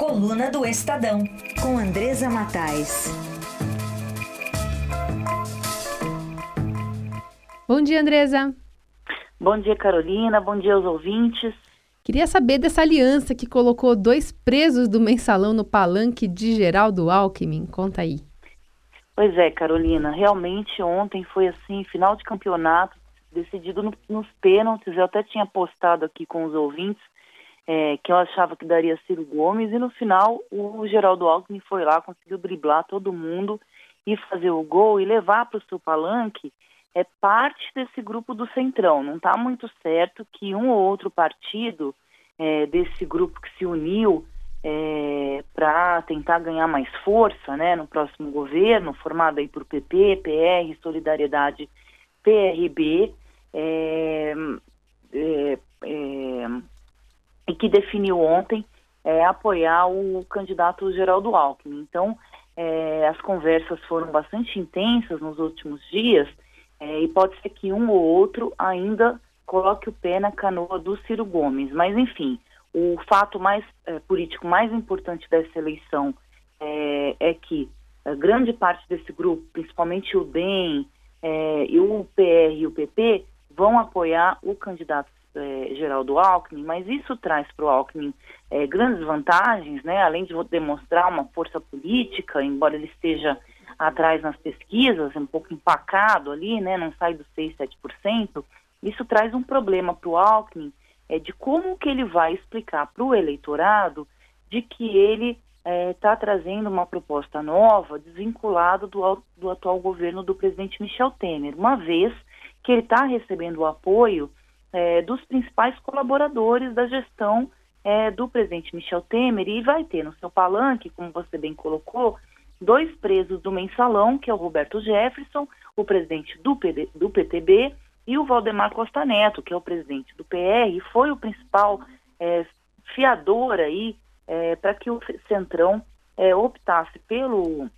Coluna do Estadão, com Andresa Matais. Bom dia, Andresa. Bom dia, Carolina. Bom dia aos ouvintes. Queria saber dessa aliança que colocou dois presos do mensalão no palanque de Geraldo Alckmin. Conta aí. Pois é, Carolina. Realmente ontem foi assim, final de campeonato, decidido no, nos pênaltis. Eu até tinha postado aqui com os ouvintes é, que eu achava que daria Ciro Gomes, e no final o Geraldo Alckmin foi lá, conseguiu driblar todo mundo e fazer o gol e levar para o seu palanque é parte desse grupo do Centrão. Não está muito certo que um ou outro partido é, desse grupo que se uniu é, para tentar ganhar mais força né, no próximo governo, formado aí por PP, PR, Solidariedade, PRB, é, é, é, e que definiu ontem é, apoiar o candidato Geraldo Alckmin. Então, é, as conversas foram bastante intensas nos últimos dias é, e pode ser que um ou outro ainda coloque o pé na canoa do Ciro Gomes. Mas, enfim, o fato mais é, político mais importante dessa eleição é, é que grande parte desse grupo, principalmente o DEM é, e o PR e o PP, vão apoiar o candidato é, Geraldo Alckmin, mas isso traz para o Alckmin é, grandes vantagens, né? além de demonstrar uma força política, embora ele esteja atrás nas pesquisas, um pouco empacado ali, né? não sai dos 6, 7%, isso traz um problema para o Alckmin é, de como que ele vai explicar para o eleitorado de que ele está é, trazendo uma proposta nova, desvinculado do, do atual governo do presidente Michel Temer, uma vez que ele está recebendo o apoio é, dos principais colaboradores da gestão é, do presidente Michel Temer e vai ter no seu palanque, como você bem colocou, dois presos do mensalão, que é o Roberto Jefferson, o presidente do, PD, do PTB, e o Valdemar Costa Neto, que é o presidente do PR, e foi o principal é, fiador aí é, para que o Centrão é, optasse pelo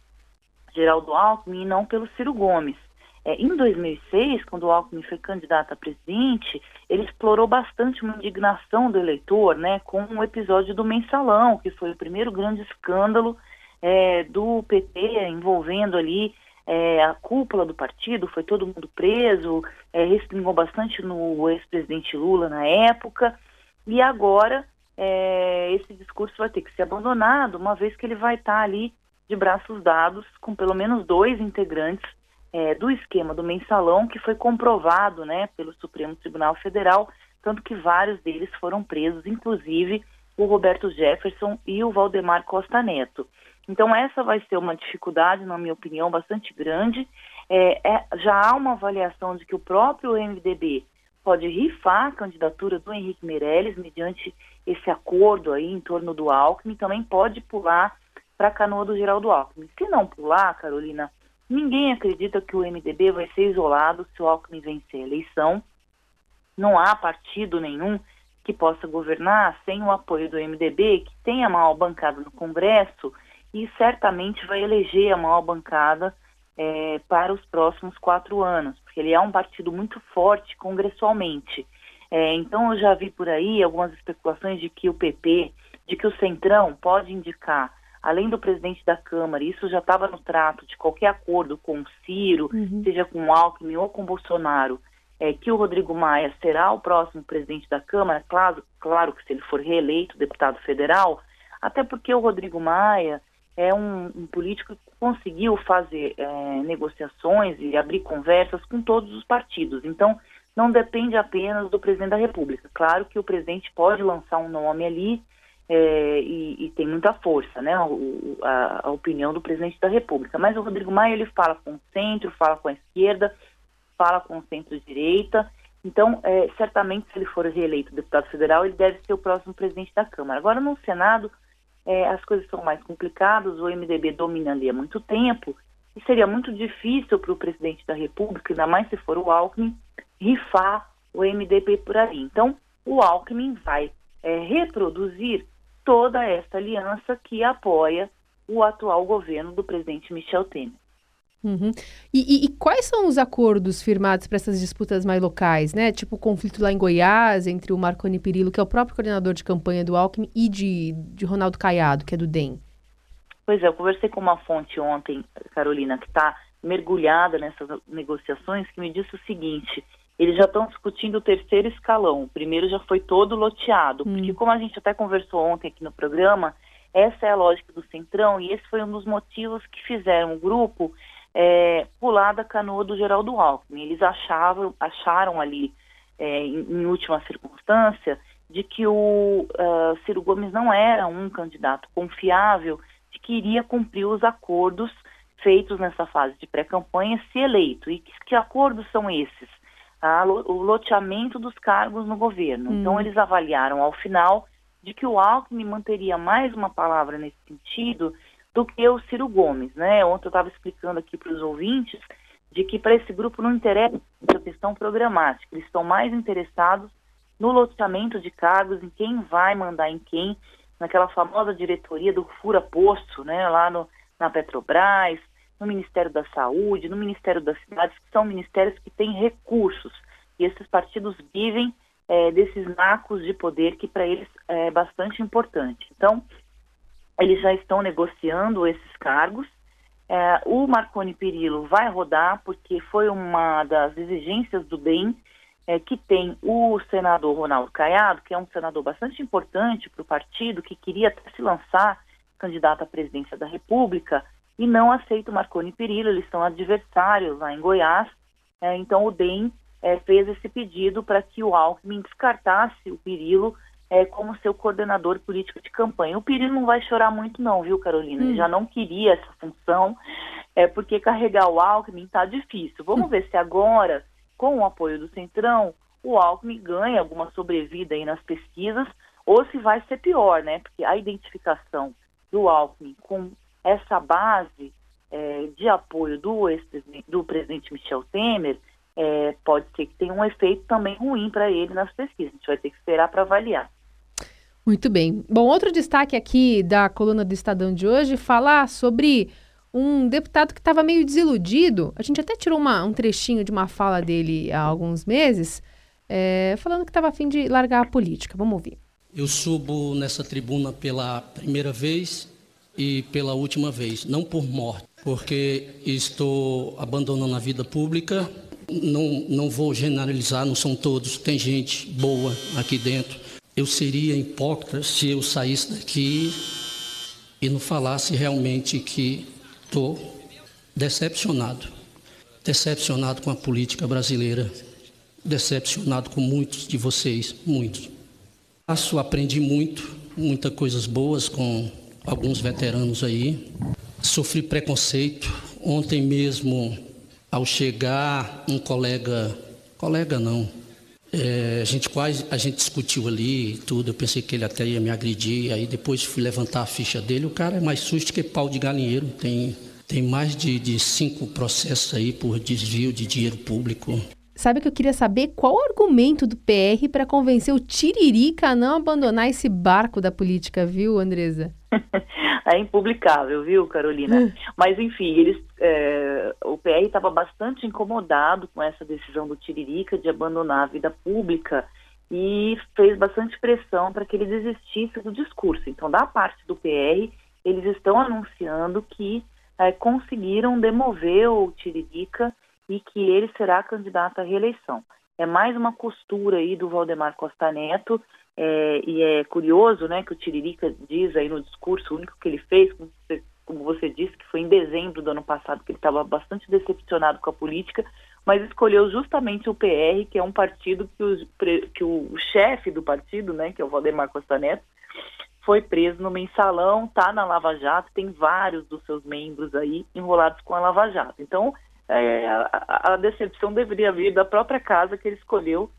Geraldo Alckmin e não pelo Ciro Gomes. É, em 2006, quando o Alckmin foi candidato a presidente, ele explorou bastante uma indignação do eleitor, né, com o episódio do mensalão, que foi o primeiro grande escândalo é, do PT envolvendo ali é, a cúpula do partido, foi todo mundo preso, é, respingou bastante no ex-presidente Lula na época, e agora é, esse discurso vai ter que ser abandonado, uma vez que ele vai estar ali de braços dados com pelo menos dois integrantes é, do esquema do mensalão, que foi comprovado né, pelo Supremo Tribunal Federal, tanto que vários deles foram presos, inclusive o Roberto Jefferson e o Valdemar Costa Neto. Então, essa vai ser uma dificuldade, na minha opinião, bastante grande. É, é, já há uma avaliação de que o próprio MDB pode rifar a candidatura do Henrique Meirelles mediante esse acordo aí em torno do Alckmin, também pode pular para a canoa do Geraldo Alckmin. Se não pular, Carolina, Ninguém acredita que o MDB vai ser isolado se o Alckmin vencer a eleição. Não há partido nenhum que possa governar sem o apoio do MDB, que tem a maior bancada no Congresso e certamente vai eleger a maior bancada é, para os próximos quatro anos, porque ele é um partido muito forte congressualmente. É, então eu já vi por aí algumas especulações de que o PP, de que o Centrão pode indicar além do presidente da Câmara, isso já estava no trato de qualquer acordo com o Ciro, uhum. seja com o Alckmin ou com o Bolsonaro, é, que o Rodrigo Maia será o próximo presidente da Câmara, claro, claro que se ele for reeleito deputado federal, até porque o Rodrigo Maia é um, um político que conseguiu fazer é, negociações e abrir conversas com todos os partidos. Então, não depende apenas do presidente da República. Claro que o presidente pode lançar um nome ali é, e, e, tem muita força, né, o, a, a, opinião do presidente da República. Mas o Rodrigo Maia ele fala com o centro, fala com a esquerda, fala com o centro-direita. Então, é, certamente, se ele for reeleito deputado federal, ele deve ser o próximo presidente da Câmara. Agora, no Senado, é, as coisas são mais complicadas. O MDB domina ali há muito tempo e seria muito difícil para o presidente da República, ainda mais se for o Alckmin, rifar o MDB por ali. Então, o Alckmin vai é, reproduzir toda essa aliança que apoia o atual governo do presidente Michel Temer. Uhum. E, e, e, quais são os acordos firmados para essas disputas mais locais, né? Tipo o conflito lá em Goiás entre o Marconi Perillo, que é o próprio coordenador de campanha do Alckmin, e de, de Ronaldo Caiado, que é do DEM. Pois é, eu conversei com uma fonte ontem, Carolina, que está mergulhada nessas negociações, que me disse o seguinte: eles já estão discutindo o terceiro escalão. O primeiro já foi todo loteado, hum. porque como a gente até conversou ontem aqui no programa, essa é a lógica do Centrão e esse foi um dos motivos que fizeram o grupo é, pular da canoa do Geraldo Alckmin. Eles achavam, acharam ali, é, em, em, última circunstância, de que o uh, Ciro Gomes não era um candidato confiável, de que iria cumprir os acordos feitos nessa fase de pré-campanha se eleito. E que, que acordos são esses? Ah, o loteamento dos cargos no governo. Hum. Então, eles avaliaram ao final de que o Alckmin manteria mais uma palavra nesse sentido do que o Ciro Gomes, né? Ontem eu estava explicando aqui para os ouvintes de que para esse grupo não interessa a questão programática, eles estão mais interessados no loteamento de cargos, em quem vai mandar em quem, naquela famosa diretoria do fura posto, né? Lá no, na Petrobras, no Ministério da Saúde, no Ministério das Cidades, que são ministérios que têm recursos. E esses partidos vivem é, desses nacos de poder que para eles é bastante importante. Então, eles já estão negociando esses cargos. É, o Marconi Perillo vai rodar porque foi uma das exigências do DEM é, que tem o senador Ronaldo Caiado, que é um senador bastante importante para o partido, que queria até se lançar candidato à presidência da República e não aceita o Marconi Perillo, eles são adversários lá em Goiás. É, então o DEM é, fez esse pedido para que o Alckmin descartasse o Perillo é, como seu coordenador político de campanha. O Pirinho não vai chorar muito não, viu, Carolina? Hum. Ele já não queria essa função, é, porque carregar o Alckmin está difícil. Vamos hum. ver se agora, com o apoio do Centrão, o Alckmin ganha alguma sobrevida aí nas pesquisas, ou se vai ser pior, né? Porque a identificação do Alckmin com essa base é, de apoio do, do presidente Michel Temer é, pode ser que tenha um efeito também ruim para ele nas pesquisas. A gente vai ter que esperar para avaliar. Muito bem. Bom, outro destaque aqui da coluna do Estadão de hoje falar sobre um deputado que estava meio desiludido. A gente até tirou uma, um trechinho de uma fala dele há alguns meses, é, falando que estava a fim de largar a política. Vamos ouvir. Eu subo nessa tribuna pela primeira vez e pela última vez, não por morte, porque estou abandonando a vida pública. Não, não vou generalizar, não são todos, tem gente boa aqui dentro eu seria hipócrita se eu saísse daqui e não falasse realmente que estou decepcionado. Decepcionado com a política brasileira, decepcionado com muitos de vocês, muitos. Passo, aprendi muito, muitas coisas boas com alguns veteranos aí. Sofri preconceito. Ontem mesmo, ao chegar, um colega, colega não, é, a gente quase a gente discutiu ali tudo. Eu pensei que ele até ia me agredir. Aí depois fui levantar a ficha dele. O cara é mais susto que pau de galinheiro. Tem, tem mais de, de cinco processos aí por desvio de dinheiro público. Sabe que eu queria saber qual o argumento do PR para convencer o Tiririca a não abandonar esse barco da política, viu, Andresa? é impublicável, viu, Carolina? Hum. Mas, enfim, eles, é, o PR estava bastante incomodado com essa decisão do Tiririca de abandonar a vida pública e fez bastante pressão para que ele desistisse do discurso. Então, da parte do PR, eles estão anunciando que é, conseguiram demover o Tiririca e que ele será candidato à reeleição. É mais uma costura aí do Valdemar Costa Neto é, e é curioso, né, que o Tiririca diz aí no discurso único que ele fez, como você, como você disse, que foi em dezembro do ano passado, que ele estava bastante decepcionado com a política, mas escolheu justamente o PR, que é um partido que, o, que o, o chefe do partido, né, que é o Valdemar Costa Neto, foi preso no mensalão, está na Lava Jato, tem vários dos seus membros aí enrolados com a Lava Jato. Então, é, a, a decepção deveria vir da própria casa que ele escolheu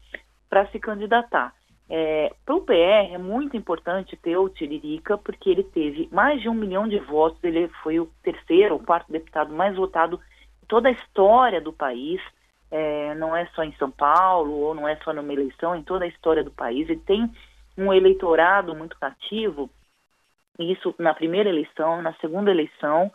para se candidatar. É, para o PR é muito importante ter o Tiririca, porque ele teve mais de um milhão de votos, ele foi o terceiro ou quarto deputado mais votado em toda a história do país, é, não é só em São Paulo, ou não é só numa eleição, em toda a história do país. Ele tem um eleitorado muito cativo, isso na primeira eleição, na segunda eleição,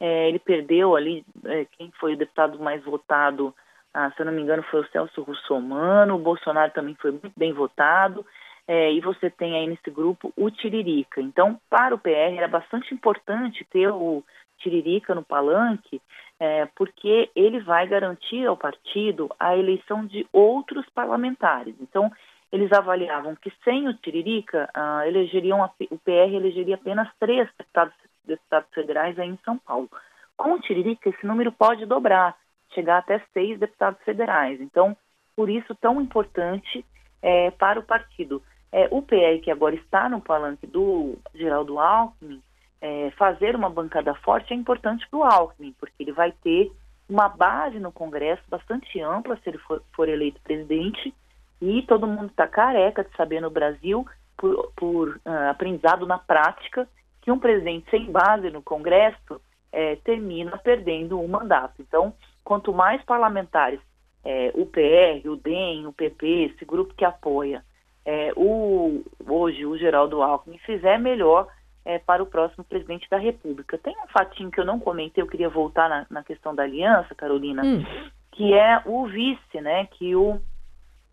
É, ele perdeu ali, é, quem foi o deputado mais votado, ah, se eu não me engano, foi o Celso Russomano, o Bolsonaro também foi muito bem votado, é, e você tem aí nesse grupo o Tiririca. Então, para o PR era bastante importante ter o Tiririca no palanque, é, porque ele vai garantir ao partido a eleição de outros parlamentares. Então, eles avaliavam que sem o Tiririca, ah, elegeriam a, o PR elegeria apenas três deputados, deputados federais aí em São Paulo. Com o Tiririca, esse número pode dobrar, chegar até seis deputados federais. Então, por isso, tão importante é, para o partido. É, o PR, que agora está no palanque do Geraldo Alckmin, é, fazer uma bancada forte é importante para o Alckmin, porque ele vai ter uma base no Congresso bastante ampla se ele for, for eleito presidente e todo mundo está careca de saber no Brasil, por, por uh, aprendizado na prática, que um presidente sem base no Congresso é, termina perdendo o mandato. Então, quanto mais parlamentares, é, o PR, o DEM, o PP, esse grupo que apoia é, o, hoje o Geraldo Alckmin fizer, melhor é, para o próximo presidente da República. Tem um fatinho que eu não comentei, eu queria voltar na, na questão da aliança, Carolina, hum. que é o vice, né, que o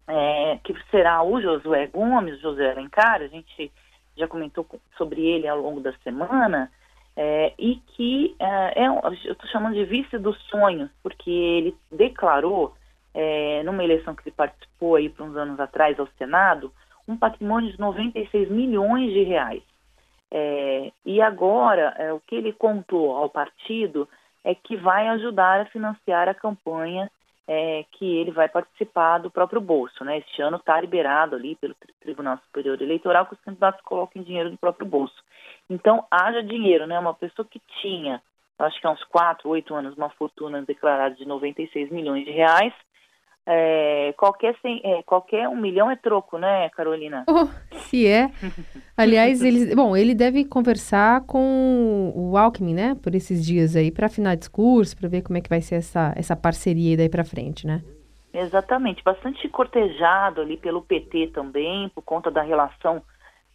é, que será o Josué Gomes, José Alencar, a gente já comentou sobre ele ao longo da semana, é, e que é, é eu estou chamando de vice dos sonhos, porque ele declarou, é, numa eleição que ele participou aí por uns anos atrás ao Senado, um patrimônio de 96 milhões de reais. É, e agora, é, o que ele contou ao partido é que vai ajudar a financiar a campanha é, que ele vai participar do próprio bolso. Né? Este ano está liberado ali pelo Tribunal Superior Eleitoral que os candidatos coloquem dinheiro no próprio bolso. Então, haja dinheiro, né? Uma pessoa que tinha, acho que há uns 4, 8 anos, uma fortuna declarada de 96 milhões de reais, é, qualquer, é, qualquer um milhão é troco, né, Carolina? Oh, se é. Aliás, ele, bom, ele deve conversar com o Alckmin, né, por esses dias aí, para afinar discurso, para ver como é que vai ser essa, essa parceria daí para frente, né? Exatamente, bastante cortejado ali pelo PT também, por conta da relação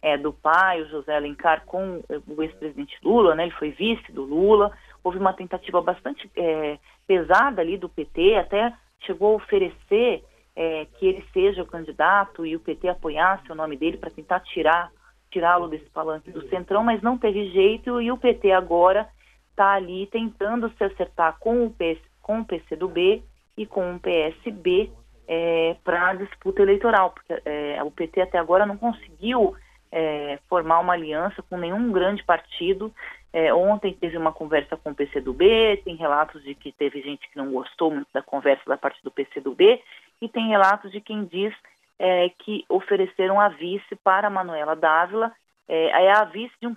é, do pai, o José Alencar, com o ex-presidente Lula, né? Ele foi vice do Lula. Houve uma tentativa bastante é, pesada ali do PT, até chegou a oferecer é, que ele seja o candidato e o PT apoiasse o nome dele para tentar tirar tirá-lo desse palanque do Centrão, mas não teve jeito e o PT agora está ali tentando se acertar com o, PS, com o PCdoB e com o PSB é, para a disputa eleitoral, porque é, o PT até agora não conseguiu é, formar uma aliança com nenhum grande partido. É, ontem teve uma conversa com o PCdoB, tem relatos de que teve gente que não gostou muito da conversa da parte do PCdoB, e tem relatos de quem diz é, que ofereceram a vice para a Manuela Dávila. É, é a vice de um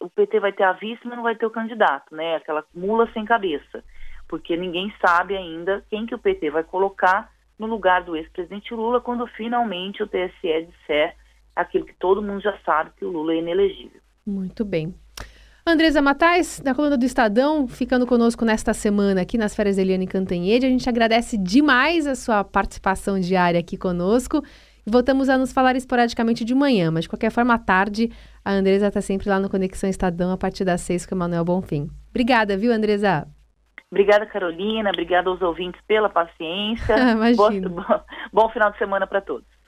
o PT vai ter a vice, mas não vai ter o candidato, né? Aquela mula sem cabeça, porque ninguém sabe ainda quem que o PT vai colocar no lugar do ex-presidente Lula quando finalmente o TSE disser aquilo que todo mundo já sabe que o Lula é inelegível. Muito bem. Andresa Matais, da coluna do Estadão, ficando conosco nesta semana aqui nas férias Eliane Cantanhede. A gente agradece demais a sua participação diária aqui conosco. Voltamos a nos falar esporadicamente de manhã, mas de qualquer forma, à tarde, a Andresa está sempre lá no Conexão Estadão a partir das seis com o Manuel Bonfim. Obrigada, viu, Andresa? Obrigada, Carolina. Obrigada aos ouvintes pela paciência. Imagina. Bom, bom final de semana para todos.